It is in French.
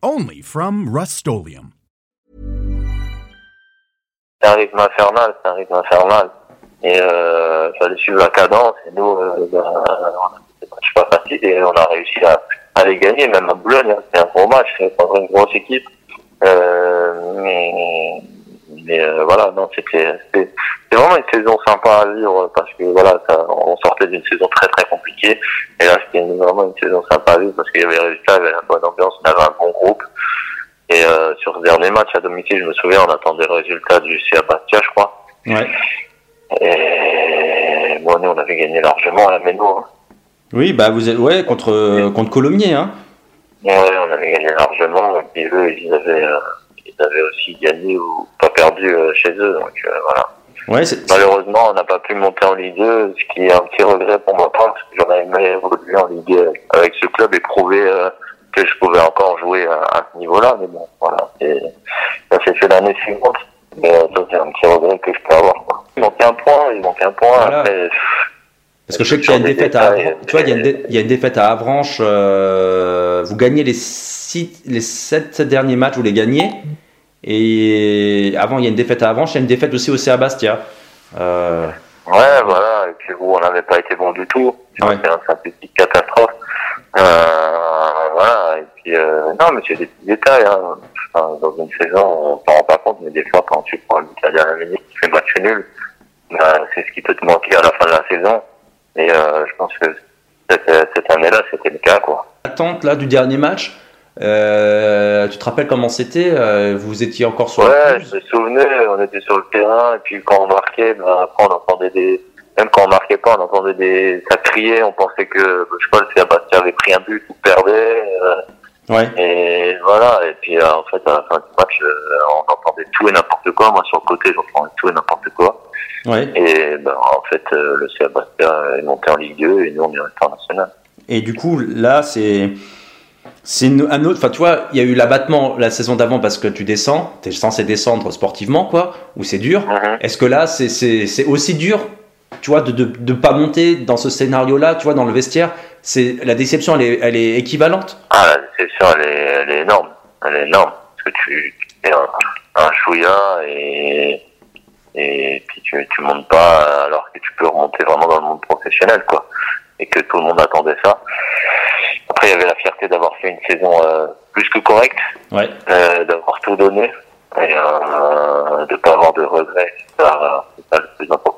Only from Rust C'est un rythme infernal, c'est un rythme infernal. Et euh, fallait suivre la cadence. Et nous, euh, c'est pas facile et on a réussi à, les gagner. Même à Boulogne, hein, c'était un gros match, c'était une grosse équipe. Euh, mais mais euh, voilà, non, c'était vraiment une saison sympa à vivre parce que voilà, ça, on sortait d'une saison très très compliquée et là c'était vraiment une saison sympa à vivre parce qu'il y avait les résultats, il y avait la bonne ambiance, on avait un bon groupe. Et euh, sur ce dernier match à domicile, je me souviens, on attendait le résultat du CA Bastia, je crois. Ouais. Et bon, nous, on avait gagné largement à la Méno. Hein. Oui, bah vous êtes ouais contre contre Colomiers, hein. Ouais, on avait gagné largement. Et puis eux, ils avaient, euh, ils avaient aussi gagné pas perdu euh, chez eux. Donc euh, voilà. Ouais, Malheureusement, on n'a pas pu monter en Ligue 2, ce qui est un petit regret pour moi, parce que j'aurais aimé évoluer en Ligue 1 avec ce club et prouver euh, que je pouvais encore jouer à, à ce niveau-là. Mais bon, voilà, ça s'est fait l'année suivante. Mais euh, ça, c'est un petit regret que je peux avoir. Quoi. Il manquait un point, il manquait un point. Voilà. Après, Parce que je sais qu'il y a une défaite à Avranches. Tu vois, il y a une, dé- il y a une défaite à Avranches. euh, vous gagnez les six, les sept derniers matchs, vous les gagnez. Et avant, il y a une défaite à Avranches. Il y a une défaite aussi au CA Bastia. Euh, Ouais, voilà, et puis où on n'avait pas été bon du tout. Ouais. C'était un synthétique catastrophe. Euh, voilà, et puis, euh, non, mais c'est des petits détails, hein. Enfin, dans une saison, on s'en rend pas compte, mais des fois, quand tu prends l'Italie à la minute, tu fais match nul, ben, c'est ce qui peut te manquer à la fin de la saison. Et, je pense que cette, cette année-là, c'était le cas, quoi. L'attente là du dernier match. Euh, tu te rappelles comment c'était euh, Vous étiez encore sur Ouais, pelouse je me souvenais, on était sur le terrain, et puis quand on marquait, ben, après on entendait des, même quand on marquait pas, on entendait des, ça criait, on pensait que, je sais pas, le Sébastien avait pris un but ou perdait, euh, Ouais. et voilà, et puis euh, en fait, à la fin du match, euh, on entendait tout et n'importe quoi, moi sur le côté, j'entendais tout et n'importe quoi, Ouais. et ben, en fait, euh, le Sébastien est monté en Ligue 2, et nous on est en National. Et du coup, là, c'est. C'est un autre. Enfin, tu vois, il y a eu l'abattement la saison d'avant parce que tu descends. Tu es censé descendre sportivement, quoi. Ou c'est dur. Mhm. Est-ce que là, c'est- aussi dur, tu vois, de ne de, de pas monter dans ce scénario-là, tu vois, dans le vestiaire? C'est La déception, elle est, elle est équivalente? Ah, la déception, elle est, elle est énorme. Elle est énorme. Parce que tu, tu es un, un chouïa et, et puis tu, tu montes pas alors que tu peux remonter vraiment dans le monde professionnel, quoi. Et que tout le monde attendait ça. Après, il y avait la fierté d'avoir fait une saison euh, plus que correcte, Ouais. euh, d'avoir tout donné et euh, de pas avoir de regrets. C'est ça, c'est ça le plus important.